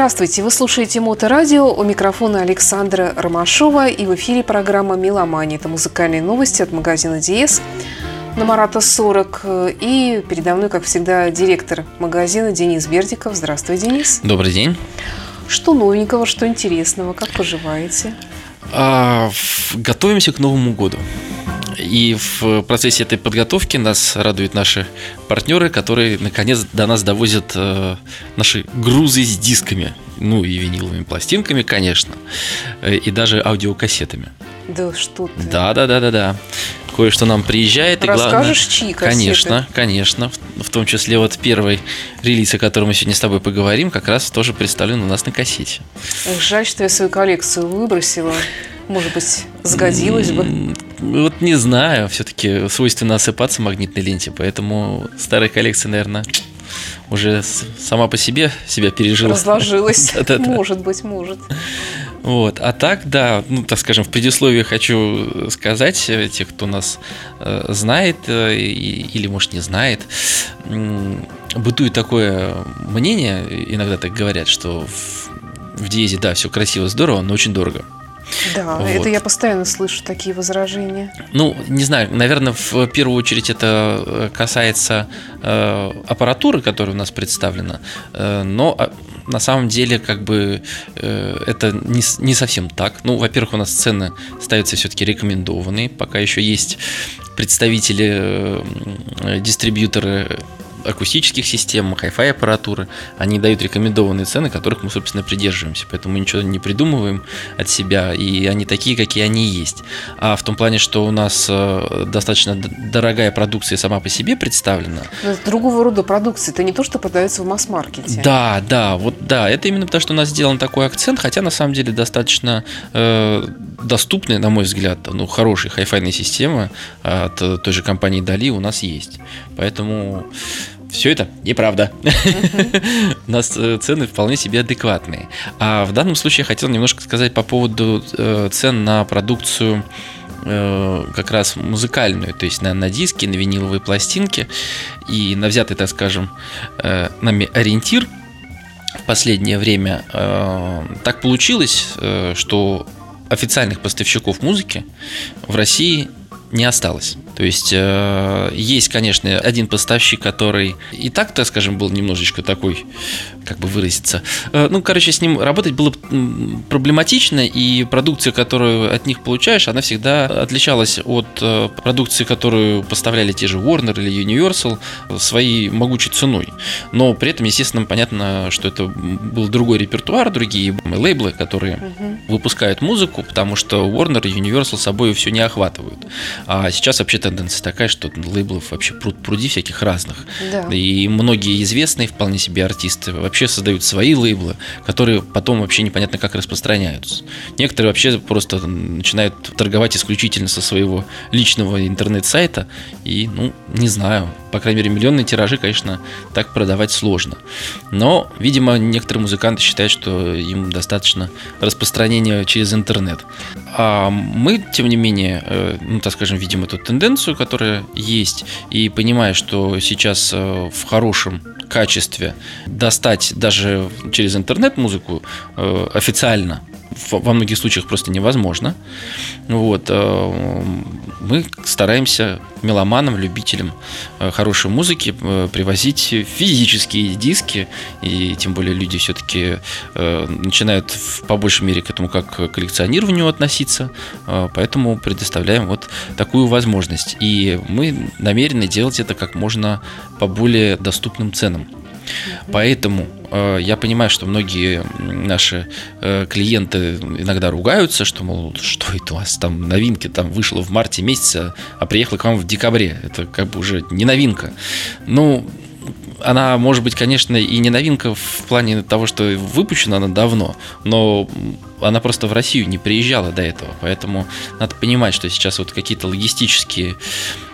Здравствуйте, вы слушаете Моторадио, у микрофона Александра Ромашова и в эфире программа «Меломания». Это музыкальные новости от магазина «Диез» на Марата 40. И передо мной, как всегда, директор магазина Денис Бердиков. Здравствуй, Денис. Добрый день. Что новенького, что интересного, как поживаете? А, готовимся к Новому году. И в процессе этой подготовки нас радуют наши партнеры, которые наконец до нас довозят э, наши грузы с дисками. Ну и виниловыми пластинками, конечно. Э, и даже аудиокассетами. Да что ты. Да, да, да, да, да. Кое-что нам приезжает. Расскажешь, и чьи кассеты? Конечно, конечно. В, в том числе вот первый релиз, о котором мы сегодня с тобой поговорим, как раз тоже представлен у нас на кассете. Жаль, что я свою коллекцию выбросила. Может быть, сгодилось бы. Вот не знаю, все-таки свойственно осыпаться магнитной ленте, поэтому старая коллекция, наверное, уже сама по себе себя пережила. Разложилась. Может быть, может. Вот. А так, да, ну, так скажем, в предисловии хочу сказать, э, тех, кто нас э, знает э, или, может, не знает, э, бытует такое мнение, иногда так говорят, что в, в Диезе, да, все красиво, здорово, но очень дорого. Да, вот. это я постоянно слышу такие возражения. Ну, не знаю, наверное, в первую очередь это э, касается э, аппаратуры, которая у нас представлена, э, но а, на самом деле как бы э, это не, не совсем так. Ну, во-первых, у нас цены ставятся все-таки рекомендованные, пока еще есть представители, э, дистрибьюторы акустических систем, хай-фай аппаратуры, они дают рекомендованные цены, которых мы, собственно, придерживаемся. Поэтому мы ничего не придумываем от себя, и они такие, какие они есть. А в том плане, что у нас э, достаточно дорогая продукция сама по себе представлена. Но другого рода продукция, это не то, что продается в масс-маркете. Да, да, вот да, это именно потому, что у нас сделан такой акцент, хотя на самом деле достаточно э, доступная, на мой взгляд, ну, хорошая хай-файная система от той же компании Дали у нас есть. Поэтому все это неправда. У нас э, цены вполне себе адекватные. А в данном случае я хотел немножко сказать по поводу э, цен на продукцию э, как раз музыкальную, то есть на, на диски, на виниловые пластинки и на взятый, так скажем, нами ориентир в последнее время так получилось, что официальных поставщиков музыки в России не осталось. То есть э, есть, конечно, один поставщик, который и так, так скажем, был немножечко такой, как бы выразиться. Э, ну, короче, с ним работать было проблематично, и продукция, которую от них получаешь, она всегда отличалась от э, продукции, которую поставляли те же Warner или Universal своей могучей ценой. Но при этом, естественно, понятно, что это был другой репертуар, другие лейблы, которые угу. выпускают музыку, потому что Warner и Universal собой все не охватывают. А сейчас вообще-то тенденция такая, что лейблов вообще пруд пруди всяких разных. Да. И многие известные вполне себе артисты вообще создают свои лейблы, которые потом вообще непонятно как распространяются. Некоторые вообще просто начинают торговать исключительно со своего личного интернет-сайта. И, ну, не знаю, по крайней мере, миллионные тиражи, конечно, так продавать сложно. Но, видимо, некоторые музыканты считают, что им достаточно распространения через интернет. А мы, тем не менее, э, ну, так скажем, видим эту тенденцию, которая есть, и понимая, что сейчас э, в хорошем качестве достать даже через интернет музыку э, официально во многих случаях просто невозможно. Вот. Э, мы стараемся меломанам, любителям э, хорошей музыки э, привозить физические диски, и тем более люди все-таки начинают по большей мере к этому как к коллекционированию относиться, поэтому предоставляем вот такую возможность. И мы намерены делать это как можно по более доступным ценам. Поэтому э, я понимаю, что многие наши э, клиенты иногда ругаются, что, мол, что это у вас там новинки там вышло в марте месяце, а приехала к вам в декабре. Это как бы уже не новинка. Ну, она может быть, конечно, и не новинка в плане того, что выпущена она давно, но она просто в Россию не приезжала до этого, поэтому надо понимать, что сейчас вот какие-то логистические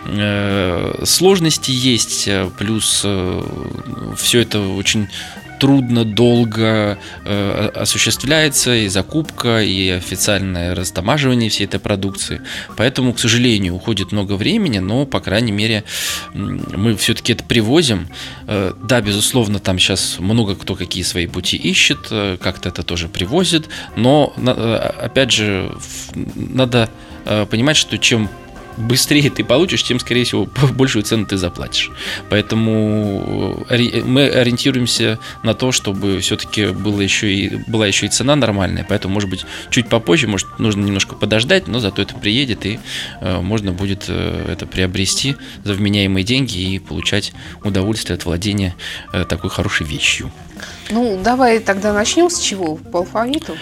э, сложности есть, плюс э, все это очень трудно, долго э, осуществляется и закупка, и официальное растамаживание всей этой продукции. Поэтому, к сожалению, уходит много времени, но, по крайней мере, мы все-таки это привозим. Э, да, безусловно, там сейчас много кто какие свои пути ищет, э, как-то это тоже привозит, но, э, опять же, надо э, понимать, что чем быстрее ты получишь, тем, скорее всего, большую цену ты заплатишь. Поэтому э, мы ориентируемся на то, чтобы все-таки было еще и, была еще и цена нормальная. Поэтому, может быть, чуть попозже, может, нужно немножко подождать, но зато это приедет, и э, можно будет э, это приобрести за вменяемые деньги и получать удовольствие от владения такой хорошей вещью. Ну, давай тогда начнем с чего? По алфавиту?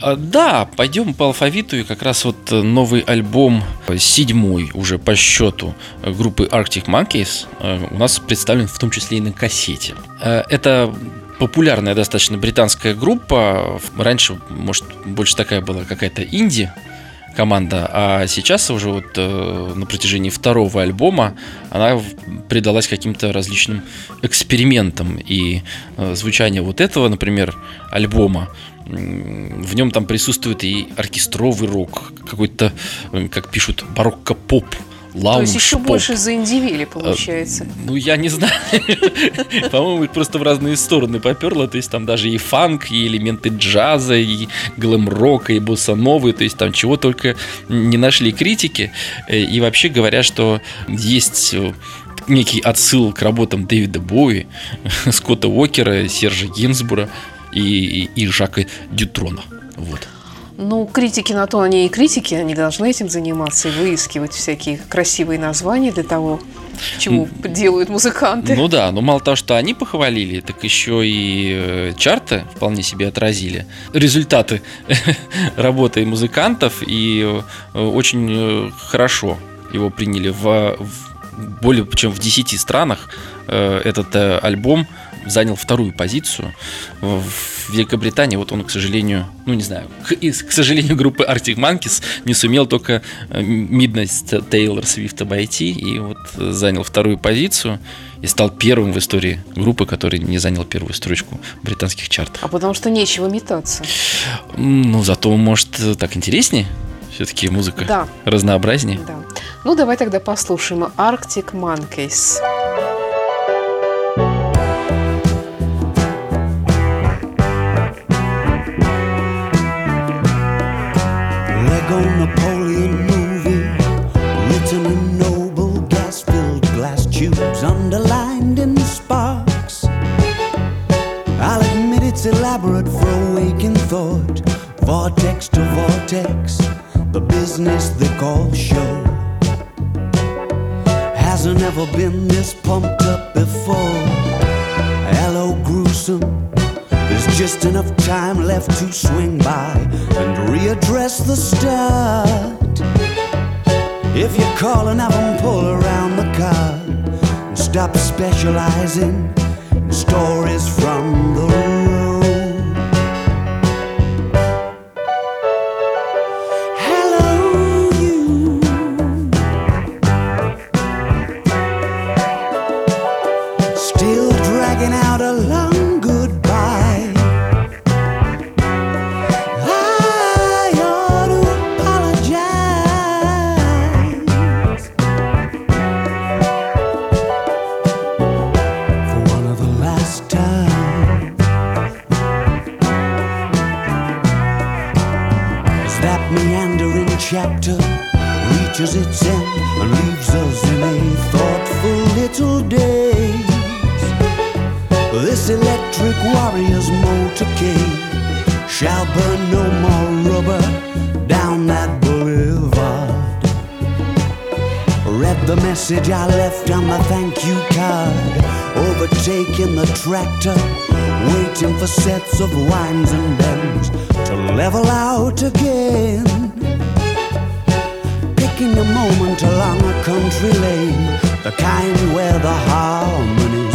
А, да, пойдем по алфавиту. И как раз вот э, новый альбом, э, седьмой уже по счету э, группы Arctic Monkeys, у нас представлен в том числе и на кассете. Это популярная достаточно британская группа. Раньше, может, больше такая была какая-то инди команда, а сейчас уже вот э, на протяжении второго альбома она предалась каким-то различным экспериментам. И э, звучание вот этого, например, альбома в нем там присутствует и оркестровый рок, какой-то, э, как пишут, барокко-поп лаунж. То есть еще больше заиндивили, получается. А, ну, я не знаю. По-моему, просто в разные стороны поперло. То есть там даже и фанк, и элементы джаза, и глэм-рока, и босса-новый. То есть там чего только не нашли критики. Э, и вообще говорят, что есть э, некий отсыл к работам Дэвида Боуи, Скотта Уокера, Сержа Гинсбура и, и, и Жака Дютрона. Вот. Ну, критики на то они и критики, они должны этим заниматься и выискивать всякие красивые названия для того, чему делают музыканты. Ну да, но мало того, что они похвалили, так еще и э, чарты вполне себе отразили результаты работы музыкантов, и э, очень э, хорошо его приняли в, в более чем в 10 странах этот альбом занял вторую позицию. В Великобритании вот он, к сожалению, ну не знаю, к, к сожалению, группы Arctic Monkeys не сумел только э, Midnight Taylor Swift обойти и вот занял вторую позицию и стал первым в истории группы, который не занял первую строчку британских чартов. А потому что нечего метаться. Ну, зато, может, так интереснее. Все-таки музыка да. разнообразнее. Да. Ну, давай тогда послушаем Arctic Monkeys. Napoleon movie, written in noble gas-filled glass tubes, underlined in sparks. I'll admit it's elaborate for a waking thought, vortex to vortex, the business they call show. Hasn't ever been this pumped up before. Hello, gruesome there's just enough time left to swing by and readdress the start. If you call and have them pull around the car and stop specializing in stories from the message I left on the thank you card. Overtaking the tractor, waiting for sets of winds and bends to level out again. Picking a moment along a country lane, the kind where the harmonies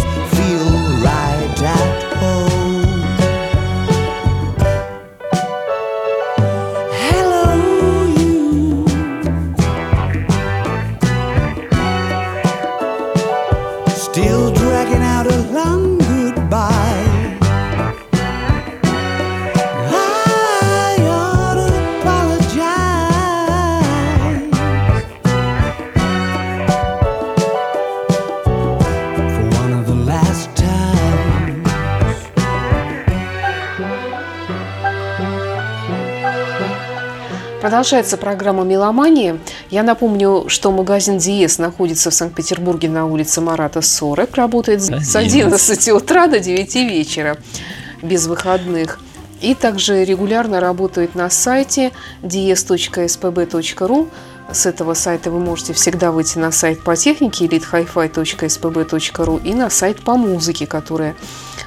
Продолжается программа «Меломания». Я напомню, что магазин «Диез» находится в Санкт-Петербурге на улице Марата 40. Работает с 11 утра до 9 вечера, без выходных. И также регулярно работает на сайте dies.spb.ru. С этого сайта вы можете всегда выйти на сайт по технике elitehifi.spb.ru и на сайт по музыке, которая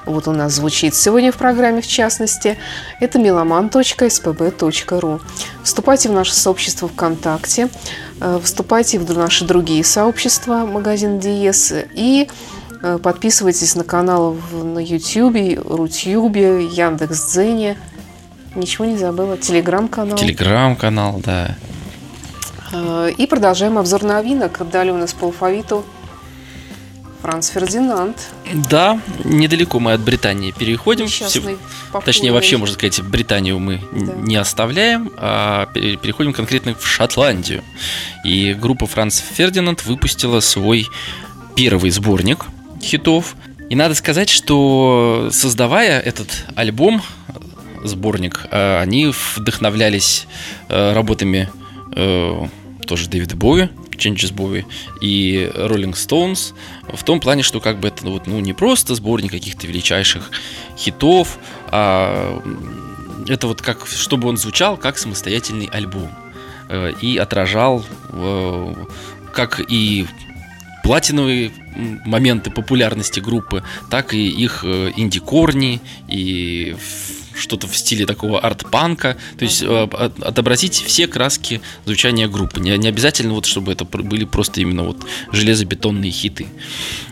вот у нас звучит сегодня в программе в частности, это meloman.spb.ru. Вступайте в наше сообщество ВКонтакте, э, вступайте в наши другие сообщества магазин Диес и э, подписывайтесь на канал на Ютьюбе, Рутюбе, Яндекс.Дзене. Ничего не забыла. Телеграм-канал. Телеграм-канал, да. Э, и продолжаем обзор новинок. Далее у нас по алфавиту Франц Фердинанд. Да, недалеко мы от Британии переходим. Все, точнее, вообще, можно сказать, Британию мы да. не оставляем, а переходим конкретно в Шотландию. И группа Франц Фердинанд выпустила свой первый сборник хитов. И надо сказать, что создавая этот альбом, сборник, а, они вдохновлялись э, работами э, тоже Дэвида Боуи, Changes Bowie и Rolling Stones в том плане, что как бы это вот, ну, не просто сборник каких-то величайших хитов, а это вот как, чтобы он звучал как самостоятельный альбом э, и отражал э, как и платиновые моменты популярности группы, так и их э, инди-корни и что-то в стиле такого арт-панка, то есть uh-huh. отобразить все краски звучания группы. Не, не обязательно вот, чтобы это были просто именно вот железобетонные хиты.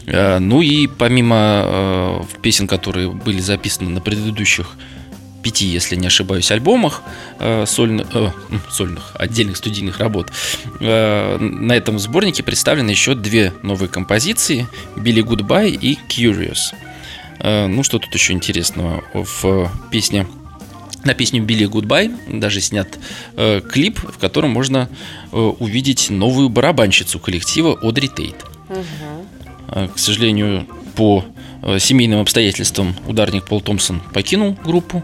Э, ну и помимо э, песен, которые были записаны на предыдущих пяти, если не ошибаюсь, альбомах э, сольных, э, сольных, отдельных студийных работ. Э, на этом сборнике представлены еще две новые композиции «Billy Goodbye» и «Curious». Э, ну, что тут еще интересного в песне? На песню Billy Goodbye даже снят э, клип, в котором можно э, увидеть новую барабанщицу коллектива Одри Тейт. Угу. Э, к сожалению, по э, семейным обстоятельствам ударник Пол Томпсон покинул группу.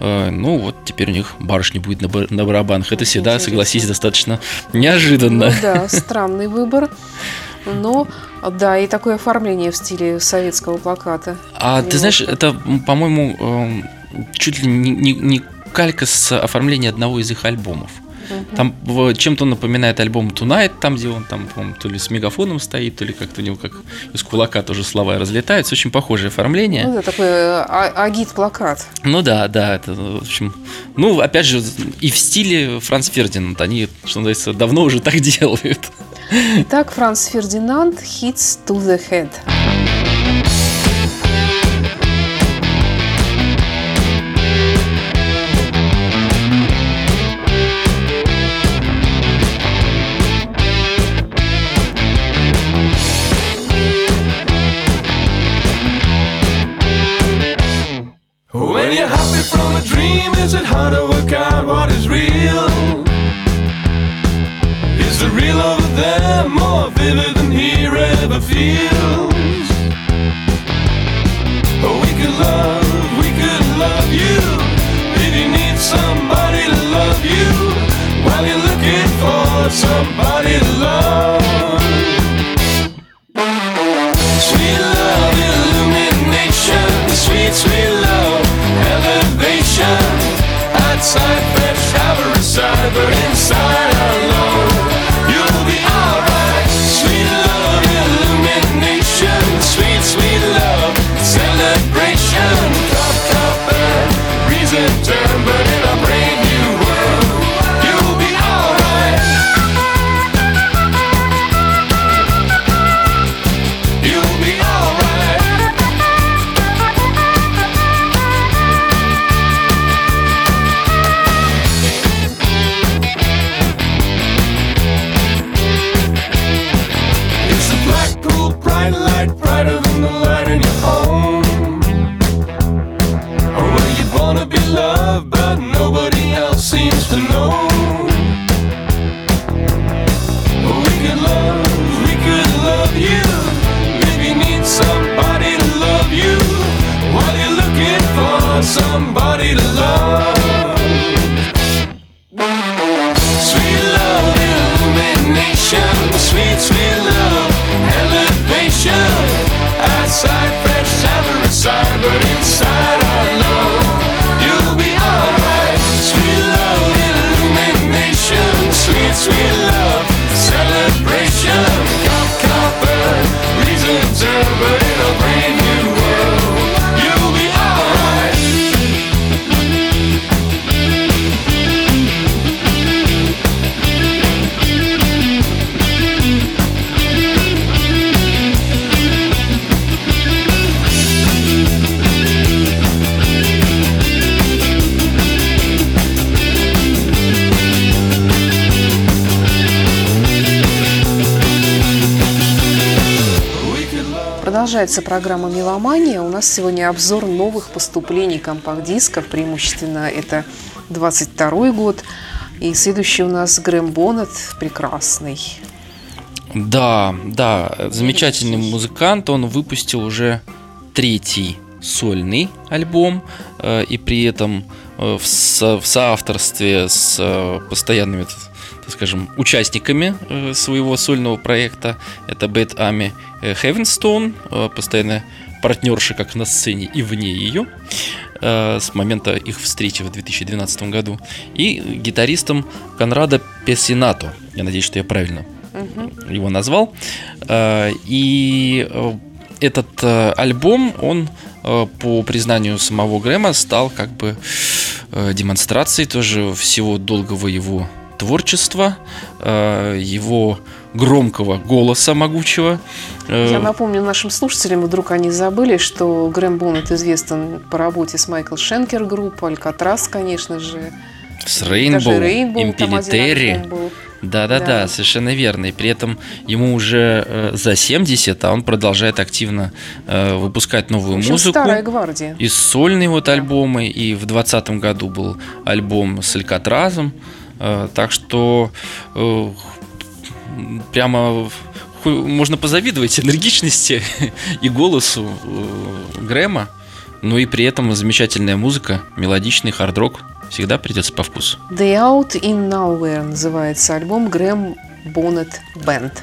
Э, ну вот теперь у них барышня будет на, бар- на барабанах. Это всегда, согласись, достаточно неожиданно. Ну, да, странный выбор. Но, да, и такое оформление в стиле советского плаката. А немножко. ты знаешь, это, по-моему, эм, чуть ли не, не, не калька с оформления одного из их альбомов. Угу. Там чем-то напоминает альбом Tonight, там, где он там, по то ли с мегафоном стоит, то ли как-то у него как из кулака тоже слова разлетаются. Очень похожее оформление. Ну да, такой э, а, агит-плакат. Ну да, да, это, в общем, ну, опять же, и в стиле Франц Фердинанд, они, что называется, давно уже так делают. Итак, Франц Фердинанд «Hits to the Head». When you're happy from a dream, is it hard to work out what is real? The real over there more vivid than here ever feels? Oh, we could love, we could love you if you need somebody to love you while you're looking for somebody to love. Sweet love, illumination, sweet, sweet love, elevation, outside Продолжается программа «Меломания». У нас сегодня обзор новых поступлений компакт-дисков. Преимущественно это 22 год. И следующий у нас Грэм Боннет, прекрасный. Да, да, замечательный музыкант. Он выпустил уже третий сольный альбом, э, и при этом э, в, со, в соавторстве с э, постоянными так скажем, участниками своего сольного проекта. Это Bad Ами Heavenstone, постоянная партнерша как на сцене и вне ее с момента их встречи в 2012 году, и гитаристом Конрада Песинато. Я надеюсь, что я правильно угу. его назвал. И этот альбом, он Э, по признанию самого Грэма, стал как бы э, демонстрацией тоже всего долгого его творчества, э, его громкого голоса могучего. Я напомню нашим слушателям, вдруг они забыли, что Грэм Боннет известен по работе с Майкл Шенкер группой, Алькатрас, конечно же. С Рейнбоу, Импелитери. Да, да, да, совершенно верно. И при этом ему уже э, за 70, а он продолжает активно э, выпускать новую общем, музыку. Старая гвардия. И сольные вот альбомы, и в 2020 году был альбом с Алькатразом. Э, так что э, прямо можно позавидовать энергичности и голосу э, Грэма. Ну и при этом замечательная музыка, мелодичный хард-рок всегда придется по вкусу. The Out in Nowhere называется альбом Грэм Боннет Бенд.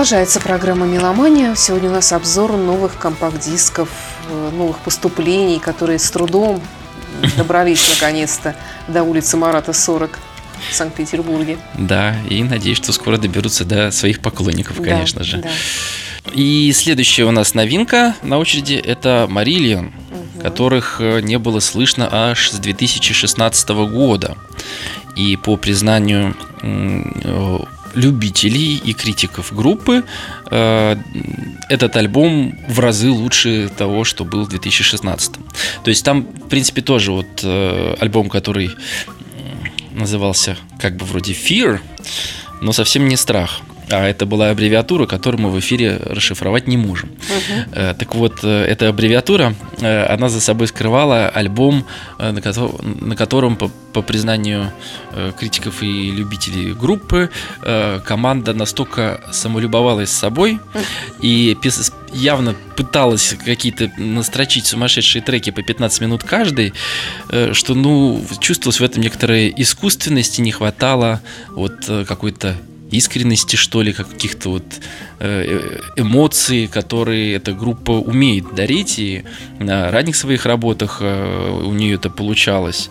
Продолжается программа «Меломания». Сегодня у нас обзор новых компакт-дисков, э, новых поступлений, которые с трудом добрались наконец-то до улицы Марата 40 в Санкт-Петербурге. Да, и надеюсь, что скоро доберутся до своих поклонников, Да, конечно же. да. И следующая у нас новинка на очереди это Марильон, которых э, не было слышно аж с 2016 года. И по признанию э, любителей и критиков группы, э, этот альбом в разы лучше того, что был в 2016. То есть там, в принципе, тоже вот э, альбом, который назывался как бы вроде Fear, но совсем не страх. А это была аббревиатура, которую мы в эфире расшифровать не можем. Э, Так вот, э, эта аббревиатура, э, она за собой скрывала альбом, на кото- на котором, по, по признанию критиков и любителей группы, команда настолько самолюбовалась собой и явно пыталась какие-то настрочить сумасшедшие треки по 15 минут каждый, что, ну, чувствовалось в этом некоторая искусственности, не хватало вот какой-то искренности, что ли, каких-то вот э, эмоций, которые эта группа умеет дарить, и на ранних своих работах э, у нее это получалось.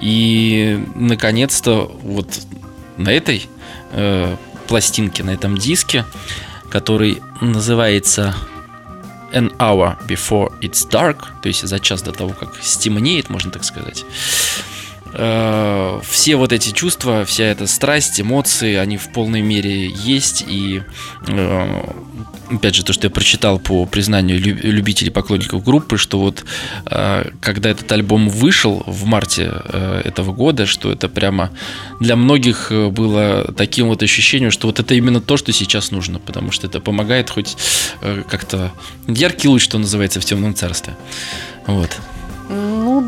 И, наконец-то, вот на этой э, пластинке, на этом диске, который называется An Hour Before It's Dark, то есть за час до того, как стемнеет, можно так сказать, э, все вот эти чувства, вся эта страсть, эмоции, они в полной мере есть. И э, опять же, то, что я прочитал по признанию лю- любителей поклонников группы, что вот э, когда этот альбом вышел в марте э, этого года, что это прямо для многих э, было таким вот ощущением, что вот это именно то, что сейчас нужно, потому что это помогает хоть э, как-то яркий луч, что называется, в темном царстве. Вот.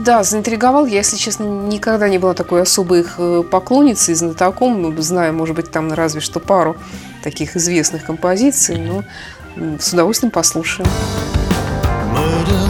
Ну да, заинтриговал. Я, если честно, никогда не была такой особой их э, поклонницей, знатоком. Знаю, может быть, там разве что пару таких известных композиций, но с удовольствием послушаем. Murder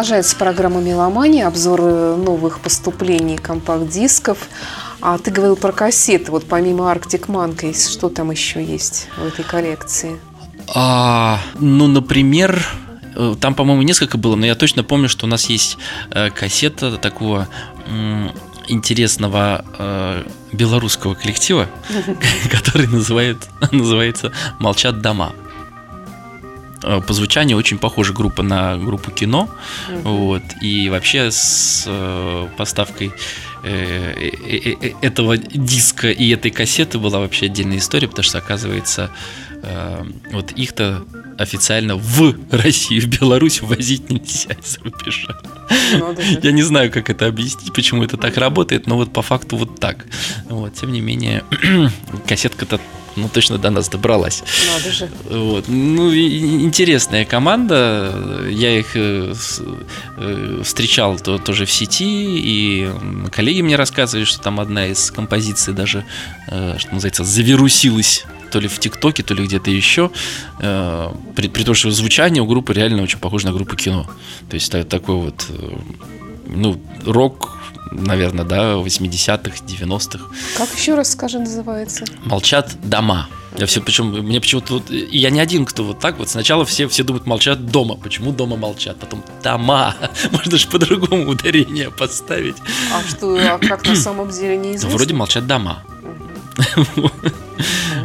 Продолжается программа «Меломания», обзор э, новых поступлений компакт-дисков. А ты говорил про кассеты. Вот помимо Arctic Monkeys, что там еще есть в этой коллекции? А, ну, например, э, там, по-моему, несколько было, но я точно помню, что у нас есть э, кассета такого интересного э, белорусского коллектива, который называет, называется «Молчат дома». Э, По звучанию очень похожа группа на группу кино, вот, и вообще с э, поставкой э, этого диска и этой кассеты была вообще отдельная история, потому что, оказывается, вот их-то официально в Россию, в Беларусь возить нельзя из-за рубежа. Я не знаю, как это объяснить, почему это так работает, но вот по факту вот так. Вот, тем не менее, кассетка-то ну, точно до нас добралась. Надо же. Вот. Ну, и- интересная команда. Я их э, э, встречал то- тоже в сети, и коллеги мне рассказывали, что там одна из композиций даже, э, что называется, завирусилась то ли в ТикТоке, то ли где-то еще, э, при, при том, что звучание у группы реально очень похоже на группу кино. То есть та- такой вот, э, ну, рок, наверное, да, 80-х, 90-х. Как еще раз, скажи, называется? Молчат дома. Я все, причем, мне почему-то вот, я не один, кто вот так вот. Сначала все, все думают, молчат дома. Почему дома молчат? Потом дома. Можно же по-другому ударение поставить. А что, а как на самом деле Ну, неизвестно? вроде молчат дома.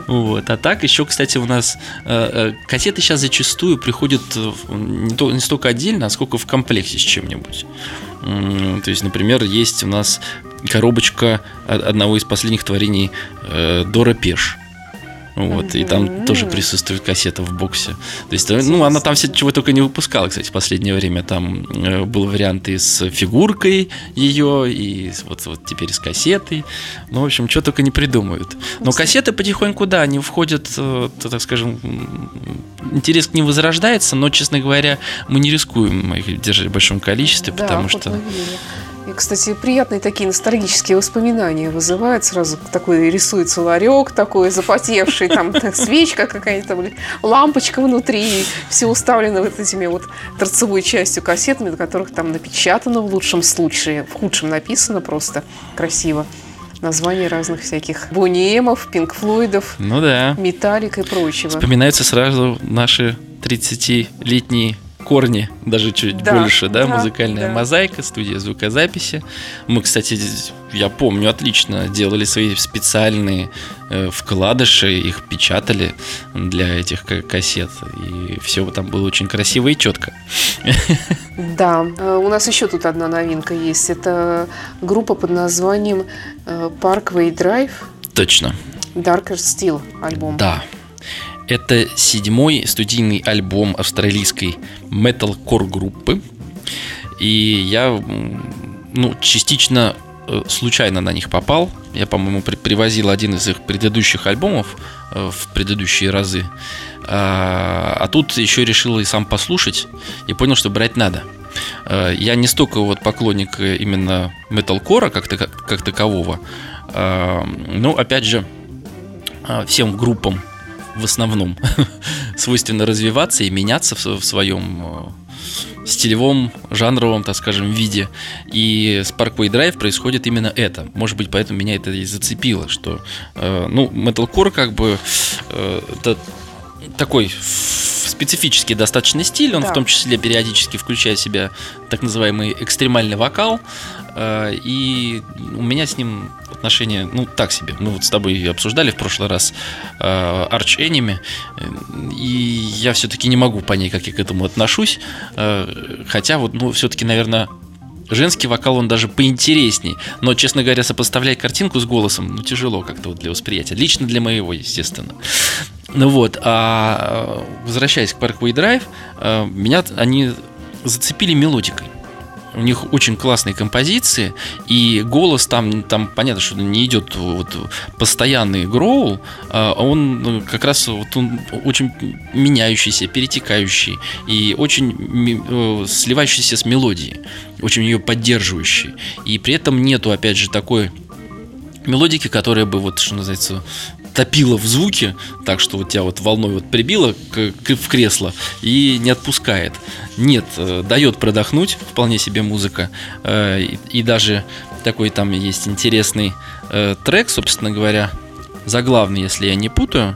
Вот. А так еще, кстати, у нас э, э, кассеты сейчас зачастую приходят э, не, то- не столько отдельно, а сколько в комплекте с чем-нибудь. То есть, например, есть у нас коробочка одного из последних творений э, Дора Пеш. Вот, и там тоже присутствует кассета в боксе. То есть, э, ну, она там все чего только не выпускала, кстати, в последнее время. Там э, был вариант и с фигуркой ее, и вот, вот теперь с кассетой. Ну, в общем, что только не придумают. Но кассеты потихоньку, да, они входят, э, так скажем, интерес к ним возрождается, но, честно говоря, мы не рискуем их держать в большом количестве, Да, потому что... видели. И, кстати, приятные такие ностальгические воспоминания вызывают. Сразу такой рисуется ларек такой запотевший, там свечка какая-то, там, лампочка внутри, и все уставлено вот этими вот торцевой частью кассетами, на которых там напечатано в лучшем случае, в худшем написано просто красиво. Названия разных всяких Бониемов, Пинк Флойдов, Ну да. Металлик и прочего. Вспоминаются сразу наши 30-летние корни, даже чуть Да, больше, да, да, музыкальная да. мозаика, студия звукозаписи. Мы, кстати, я помню, отлично делали свои специальные э, вкладыши, их печатали для этих ка- кассет, и все там было очень красиво и четко. Да, э, у нас еще тут одна новинка есть. Это группа под названием э, Parkway Drive Точно. Darker Steel альбом. Да. Это седьмой студийный альбом австралийской металкор группы. И я, ну, частично э, случайно на них попал. Я, по-моему, при- привозил один из их предыдущих альбомов э, в предыдущие разы. А, а тут еще решил и сам послушать и понял, что брать надо. Э, Я не столько вот поклонник именно металкора как, тако- как такового, а, но опять же а, всем группам в основном свойственно развиваться и меняться в, в своем э, стилевом, жанровом, так скажем, виде. И с Parkway Drive происходит именно это. Может быть, поэтому меня это и зацепило, что, э, ну, metalcore как бы э, это такой специфический достаточно стиль, он Да. в том числе периодически включает в себя так называемый экстремальный вокал, э, и у меня с ним отношения, ну, так себе. Мы вот с тобой обсуждали в прошлый раз э, Arch Enemy, и я все-таки не могу понять, как я к этому отношусь, э, хотя вот, ну, все-таки, наверное, Женский вокал, он даже поинтересней. Но, честно говоря, сопоставлять картинку с голосом, ну, тяжело как-то вот для восприятия. Лично для моего, естественно. Ну вот, а возвращаясь к Parkway Drive, э, меня они зацепили мелодикой. У них очень классные композиции, и голос там, там понятно, что не идет вот постоянный гроул, а он ну, как раз вот он очень меняющийся, перетекающий и очень э, сливающийся с мелодией, очень ее поддерживающий. И при этом нету, опять же, такой мелодики, которая бы вот, что называется, топило в звуке, так что вот тебя вот волной вот прибило к- к- в кресло и не отпускает. Нет, э, дает продохнуть вполне себе музыка. Э, и, и даже такой там есть интересный э, трек, собственно говоря, заглавный, если я не путаю.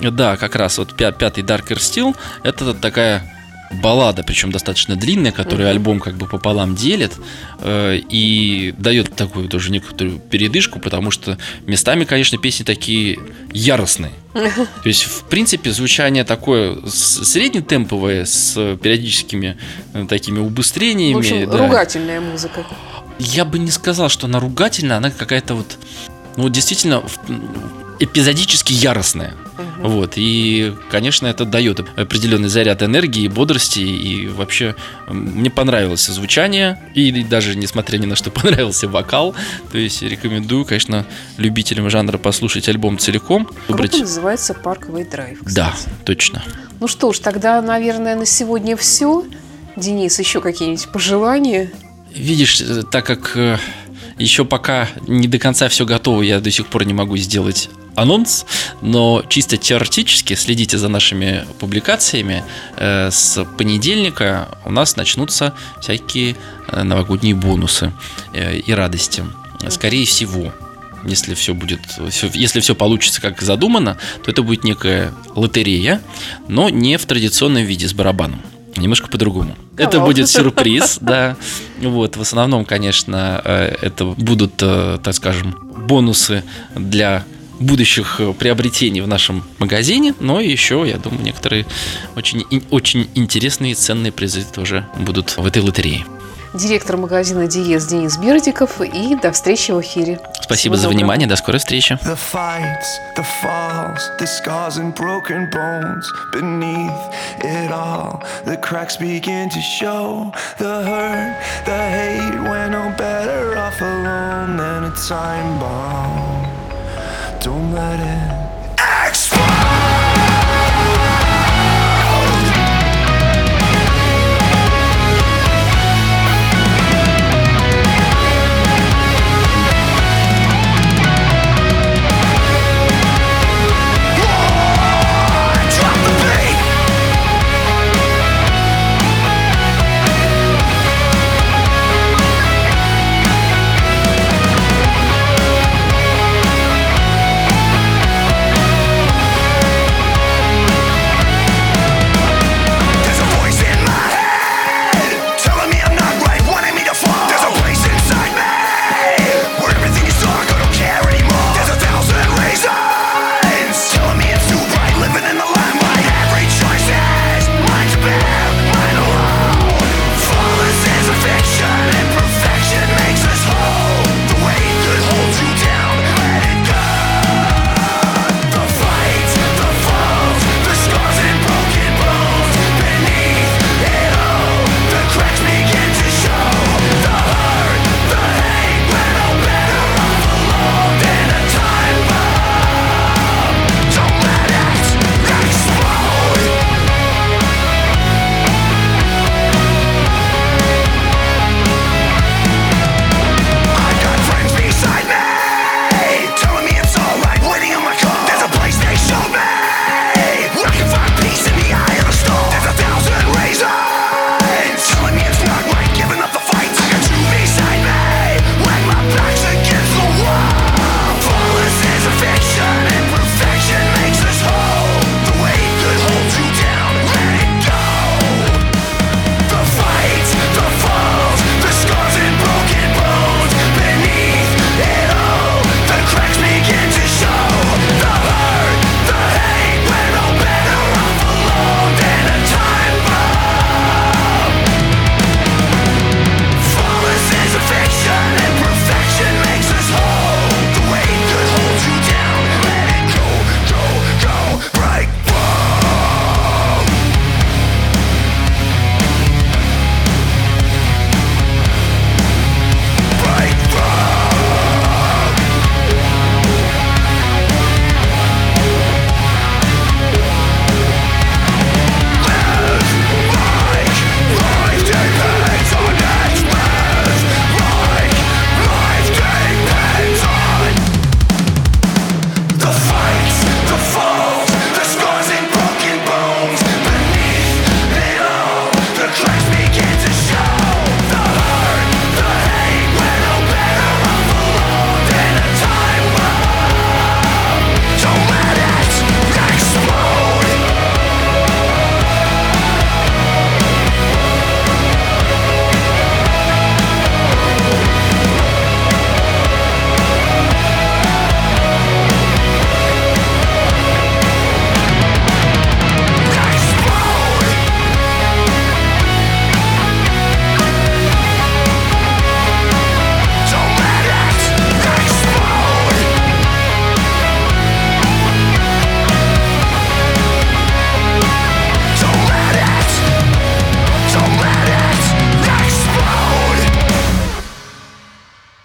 Да, как раз вот пя- пятый Darker Steel это такая баллада, причем достаточно длинная, которую Мгм. альбом как бы пополам делит э, и дает такую тоже некоторую передышку, потому что местами, конечно, песни такие яростные. То есть, в принципе, звучание такое среднетемповое, с периодическими э, такими убыстрениями. В общем, да. ругательная музыка. Я бы не сказал, что она ругательная, она какая-то вот, ну, действительно эпизодически яростная. Вот, и, конечно, это дает определенный заряд энергии, бодрости, и вообще мне понравилось звучание, и даже несмотря ни на что понравился вокал, то есть рекомендую, конечно, любителям жанра послушать альбом целиком, выбрать. Группа называется «Парковый драйв», Да, кстати. точно. Ну что ж, тогда, наверное, на сегодня все. Денис, еще какие-нибудь пожелания? Видишь, э, так как э, еще пока не до конца все готово, я до сих пор не могу сделать анонс, но чисто теоретически следите за нашими публикациями. Э, С понедельника у нас начнутся всякие э, новогодние бонусы э, и радости. Скорее всего, если все будет, если все получится как задумано, то это будет некая лотерея, но не в традиционном виде с барабаном. Немножко по-другому. Это Hello. будет сюрприз, да. Вот, в основном, конечно, э, это будут, э, так скажем, бонусы для будущих э, приобретений в нашем магазине, но еще, я думаю, некоторые очень, очень интересные и ценные призы тоже будут в этой лотерее. Директор магазина «Диез» Денис Бердиков. И до встречи в эфире. Спасибо Всего за доброго. внимание, до скорой встречи. The fights, the falls, the scars and broken bones beneath it all. The cracks begin to show. The hurt, the hate, we're no better off alone than a time bomb. Don't let it